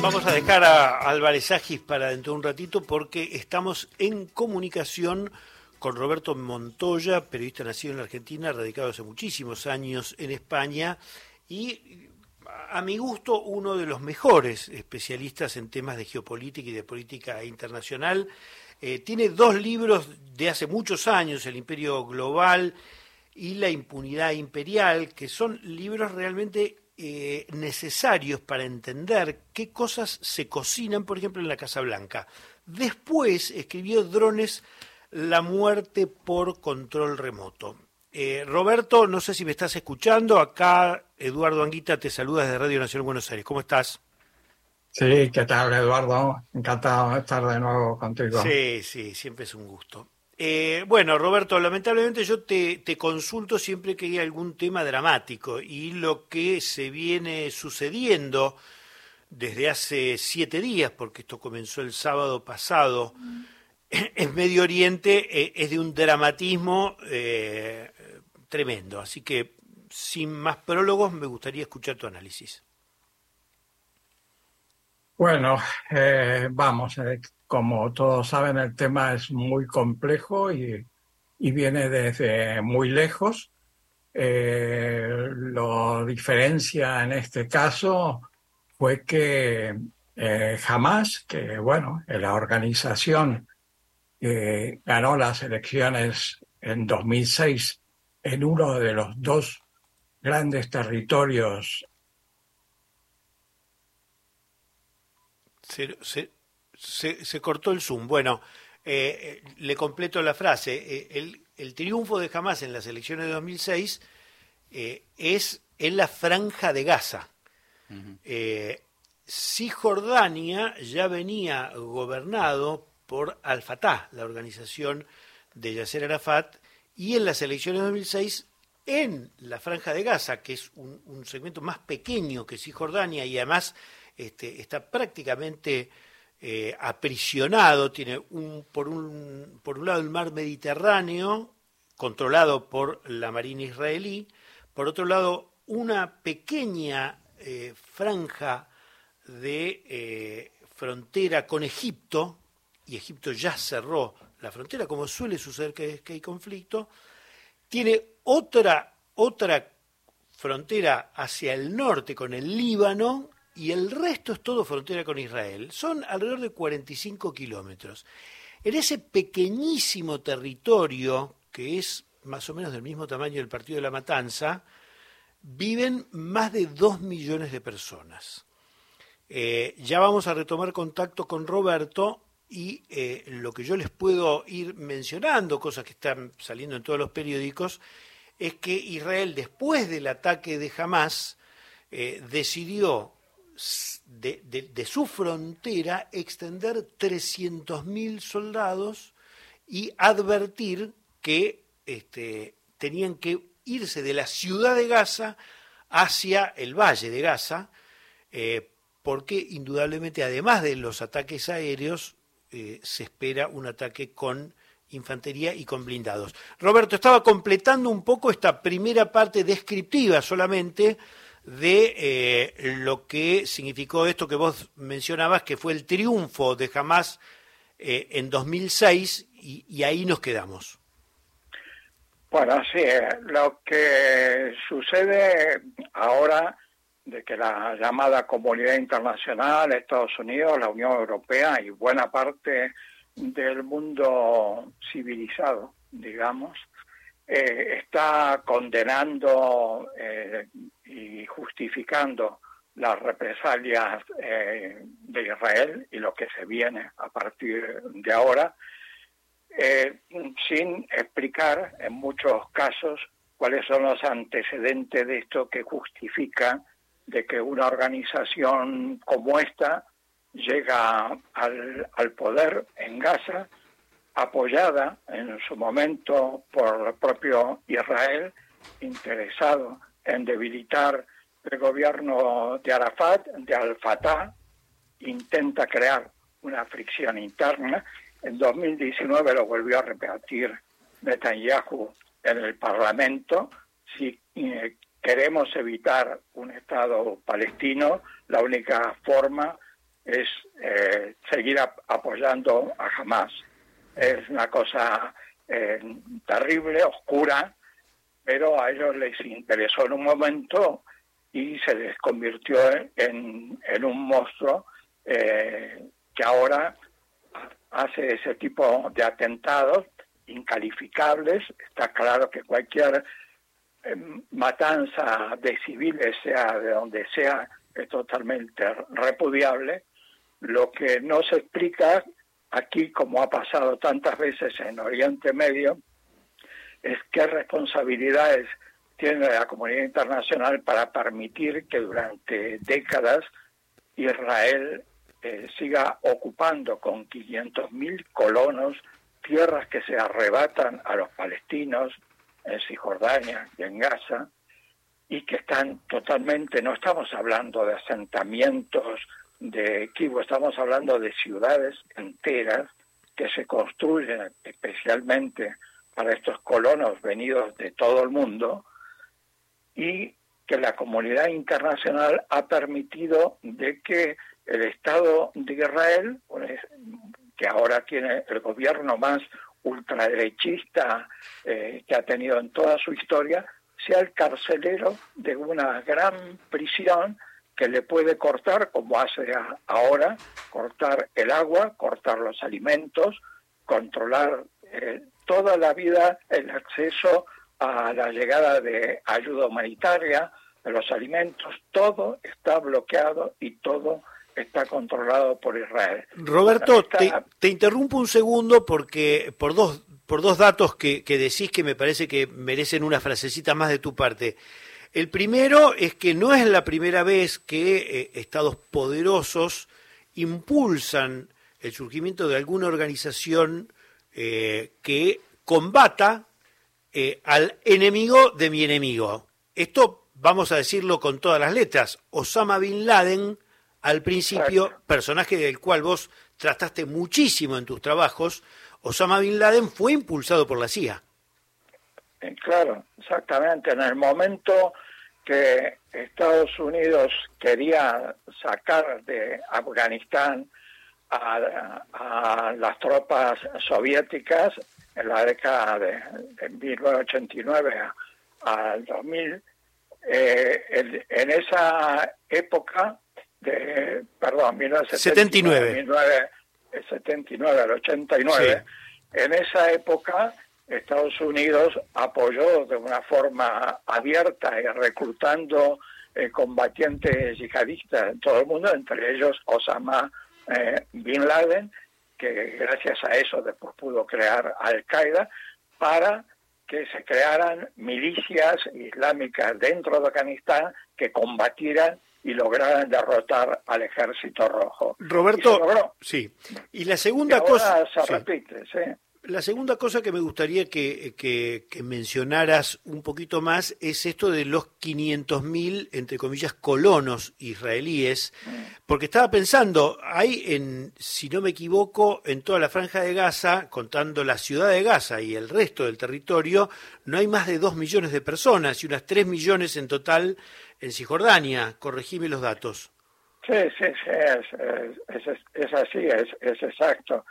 Vamos a dejar a Álvarez Agis para dentro de un ratito porque estamos en comunicación con Roberto Montoya, periodista nacido en la Argentina, radicado hace muchísimos años en España y a mi gusto uno de los mejores especialistas en temas de geopolítica y de política internacional. Eh, tiene dos libros de hace muchos años, El Imperio Global y La Impunidad Imperial, que son libros realmente eh, necesarios para entender qué cosas se cocinan, por ejemplo, en la Casa Blanca. Después escribió Drones, la muerte por control remoto. Eh, Roberto, no sé si me estás escuchando. Acá Eduardo Anguita te saluda desde Radio Nacional Buenos Aires. ¿Cómo estás? Sí, ¿qué tal, Eduardo? Encantado de estar de nuevo contigo. Sí, sí, siempre es un gusto. Eh, bueno, Roberto, lamentablemente yo te, consulto siempre que hay algún tema dramático y lo que se viene sucediendo desde hace siete días, porque esto comenzó el sábado pasado, en Medio Oriente eh, es de un dramatismo eh, tremendo. Así que, sin más prólogos, me gustaría escuchar tu análisis. Bueno, vamos, como todos saben, el tema es muy complejo y, viene desde muy lejos. Eh, lo diferencia en este caso fue que eh, jamás, que bueno, la organización ganó las elecciones en 2006 en uno de los dos grandes territorios se, cortó el Zoom. Bueno, eh, eh, le completo la frase. Eh, el, triunfo de Hamas en las elecciones de 2006 es en la franja de Gaza. Cisjordania ya venía gobernado por Al-Fatah, la organización de Yasser Arafat, y en las elecciones de 2006 en la franja de Gaza, que es un, segmento más pequeño que Cisjordania y además este, está prácticamente eh, aprisionado, tiene un por, un, por un lado el mar Mediterráneo, controlado por la Marina israelí, por otro lado una pequeña eh, franja de eh, frontera con Egipto, y Egipto ya cerró la frontera, como suele suceder que, que hay conflicto, tiene otra, otra frontera hacia el norte con el Líbano y el resto es todo frontera con Israel. Son alrededor de 45 kilómetros. En ese pequeñísimo territorio, que es más o menos del mismo tamaño del Partido de la Matanza, viven más de dos millones de personas. Eh, ya vamos a retomar contacto con Roberto y eh, lo que yo les puedo ir mencionando, cosas que están saliendo en todos los periódicos, es que Israel, después del ataque de Hamas, eh, decidió de, su frontera extender 300.000 soldados y advertir que este, tenían que irse de la ciudad de Gaza hacia el valle de Gaza, eh, porque indudablemente, además de los ataques aéreos, eh, se espera un ataque con infantería y con blindados. Roberto, estaba completando un poco esta primera parte descriptiva solamente de eh, lo que significó esto que vos mencionabas, que fue el triunfo de Hamas eh, en 2006, y, ahí nos quedamos. Bueno, sí, eh, lo que sucede ahora de que la llamada comunidad internacional, Estados Unidos, la Unión Europea y buena parte del mundo civilizado, digamos, está condenando y justificando las represalias eh, de Israel y lo que se viene a partir de ahora, sin explicar en muchos casos cuáles son los antecedentes de esto que justifica de que una organización como esta llega al, al poder en Gaza apoyada en su momento por el propio Israel, interesado en debilitar el gobierno de Arafat, de Al-Fatah, intenta crear una fricción interna. En 2019 lo volvió a repetir Netanyahu en el Parlamento. Si eh, queremos evitar un Estado palestino, la única forma es eh, seguir apoyando a Hamas. Es una cosa eh, terrible, oscura, pero a ellos les interesó en un momento y se les convirtió en, un monstruo eh, que ahora hace ese tipo de atentados incalificables. Está claro que cualquier em, matanza de civiles, sea de donde sea, es totalmente repudiable. Lo que no se explica aquí, como ha pasado tantas veces en Oriente Medio, es qué responsabilidades tiene la comunidad internacional para permitir que durante décadas Israel eh, siga ocupando con 500.000 colonos tierras que se arrebatan a los palestinos en Cisjordania y en Gaza y que están totalmente, no estamos hablando de asentamientos de equipo, estamos hablando de ciudades enteras que se construyen especialmente para estos colonos venidos de todo el mundo y que la comunidad internacional ha permitido de que el Estado de Israel, pues, que ahora tiene el gobierno más ultraderechista eh, que ha tenido en toda su historia, sea el carcelero de una gran prisión que le puede cortar, como hace ahora, cortar el agua, cortar los alimentos, controlar eh, toda la vida, el acceso a la llegada de ayuda humanitaria, de los alimentos, todo está bloqueado y todo está controlado por Israel. Roberto, te, interrumpo un segundo porque por dos, por dos datos que, que decís que me parece que merecen una frasecita más de tu parte. El primero es que no es la primera vez que eh, estados poderosos impulsan el surgimiento de alguna organización eh, que combata eh, al enemigo de mi enemigo. Esto vamos a decirlo con todas las letras. Osama Bin Laden al principio, personaje del cual vos trataste muchísimo en tus trabajos, Osama Bin Laden fue impulsado por la CIA. Eh, claro, exactamente. En el momento que Estados Unidos quería sacar de Afganistán a, las tropas soviéticas en la década de, 1989 al 2000, eh, en esa época de, perdón, 1979, 1979 al 89, en esa época Estados Unidos apoyó de una forma abierta y reclutando eh, combatientes yihadistas en todo el mundo, entre ellos Osama eh, Bin Laden, que gracias a eso después pudo crear Al Qaeda, para que se crearan milicias islámicas dentro de Afganistán que combatieran y lograran derrotar al ejército rojo. Roberto, sí. Y la segunda cosa... Se repite, ¿sí? La segunda cosa que me gustaría que, mencionaras un poquito más es esto de los 500.000, entre comillas, colonos israelíes, porque estaba pensando, hay, en, si no me equivoco, en toda la franja de Gaza, contando la ciudad de Gaza y el resto del territorio, no hay más de 2 millones de personas y unas 3 millones en total en Cisjordania. Corregime los datos. Sí, sí, sí, es, es, es así, es, es exacto.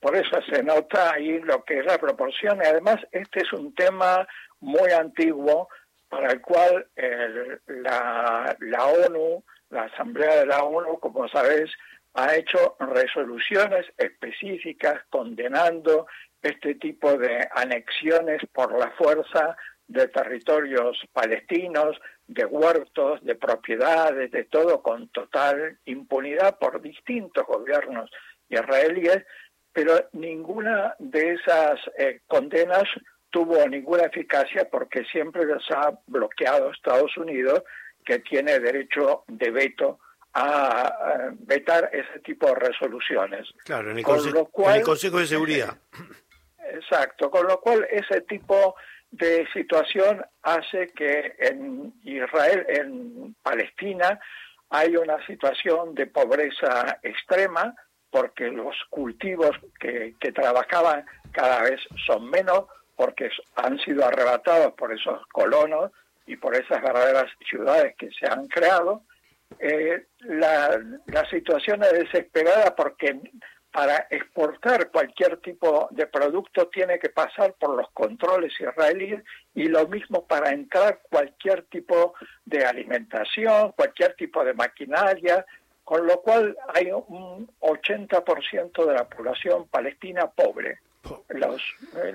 Por eso se nota ahí lo que es la proporción. Y además, este es un tema muy antiguo para el cual la, la ONU, la Asamblea de la ONU, como sabes, ha hecho resoluciones específicas condenando este tipo de anexiones por la fuerza de territorios palestinos, de huertos, de propiedades, de todo con total impunidad por distintos gobiernos israelíes pero ninguna de esas eh, condenas tuvo ninguna eficacia porque siempre las ha bloqueado Estados Unidos, que tiene derecho de veto a, vetar ese tipo de resoluciones. Claro, en el, en el Consejo de Seguridad. Exacto, con lo cual ese tipo de situación hace que en Israel, en Palestina, hay una situación de pobreza extrema, porque los cultivos que, trabajaban cada vez son menos, porque han sido arrebatados por esos colonos y por esas verdaderas ciudades que se han creado, eh, la, la situación es desesperada porque para exportar cualquier tipo de producto tiene que pasar por los controles israelíes y lo mismo para entrar cualquier tipo de alimentación, cualquier tipo de maquinaria, con lo cual hay un 80% de la población palestina pobre. Los, eh,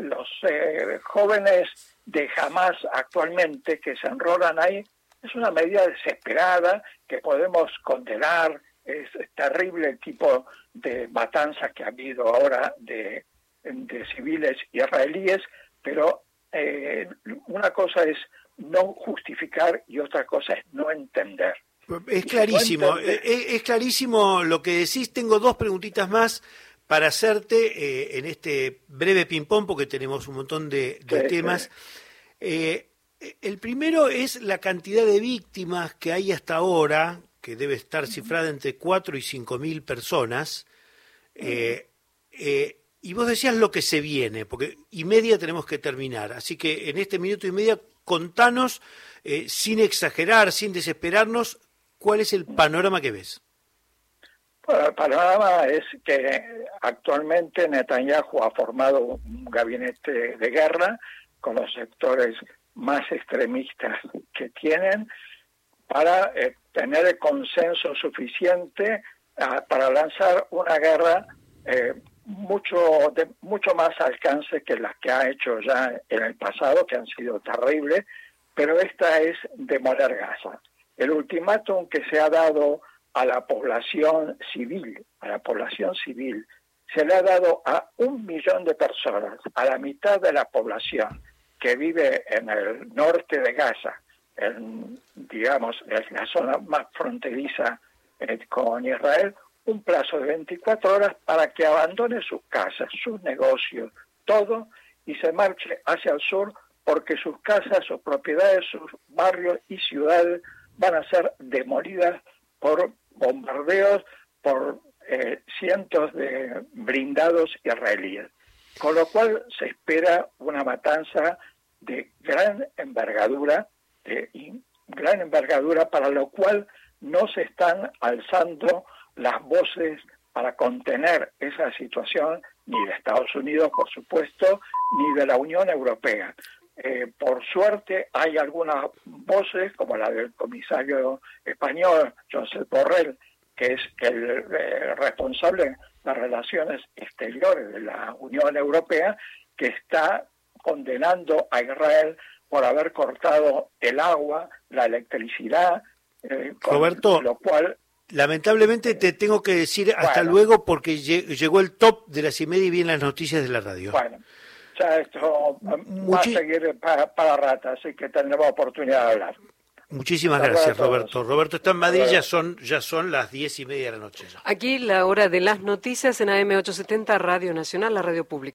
los eh, jóvenes de Hamas actualmente que se enrolan ahí es una medida desesperada que podemos condenar, es terrible el tipo de matanza que ha habido ahora de, civiles israelíes, pero eh, una cosa es no justificar y otra cosa es no entender. Es clarísimo, es, clarísimo lo que decís. Tengo dos preguntitas más para hacerte eh, en este breve ping-pong, porque tenemos un montón de, temas. Eh, el primero es la cantidad de víctimas que hay hasta ahora, que debe estar cifrada entre 4 y 5 mil personas. Eh, eh, y vos decías lo que se viene, porque y media tenemos que terminar. Así que en este minuto y media, contanos, eh, sin exagerar, sin desesperarnos, cuál es el panorama que ves. el panorama es que actualmente Netanyahu ha formado un gabinete de guerra con los sectores más extremistas que tienen para eh, tener el consenso suficiente ah, para lanzar una guerra eh, mucho de mucho más alcance que las que ha hecho ya en el pasado, que han sido terribles, pero esta es demoler Gaza. El ultimátum que se ha dado a la población civil, a la población civil, se le ha dado a un millón de personas, a la mitad de la población que vive en el norte de Gaza, en, digamos, en la zona más fronteriza eh, con Israel, un plazo de 24 horas para que abandone sus casas, sus negocios, todo, y se marche hacia el sur porque sus casas, sus propiedades, sus barrios y ciudades van a ser demolidas por bombardeos, por eh, cientos de blindados israelíes. Con lo cual se espera una matanza de gran envergadura, de gran envergadura, para lo cual no se están alzando las voces para contener esa situación ni de Estados Unidos, por supuesto, ni de la Unión Europea. Eh, por suerte hay algunas voces, como la del comisario español, José Borrell, que es el eh, responsable de las relaciones exteriores de la Unión Europea, que está condenando a Israel por haber cortado el agua, la electricidad, eh, Roberto, lo cual lamentablemente te tengo que decir hasta luego porque llegó el top de las y media y vienen las noticias de la radio. Bueno, ya esto va a seguir para, para rata, así que tendremos oportunidad de hablar. Muchísimas gracias, Roberto. Roberto está en Madrid, ya son, ya son las diez y media de la noche. Aquí la hora de las noticias en AM870, Radio Nacional, la radio pública.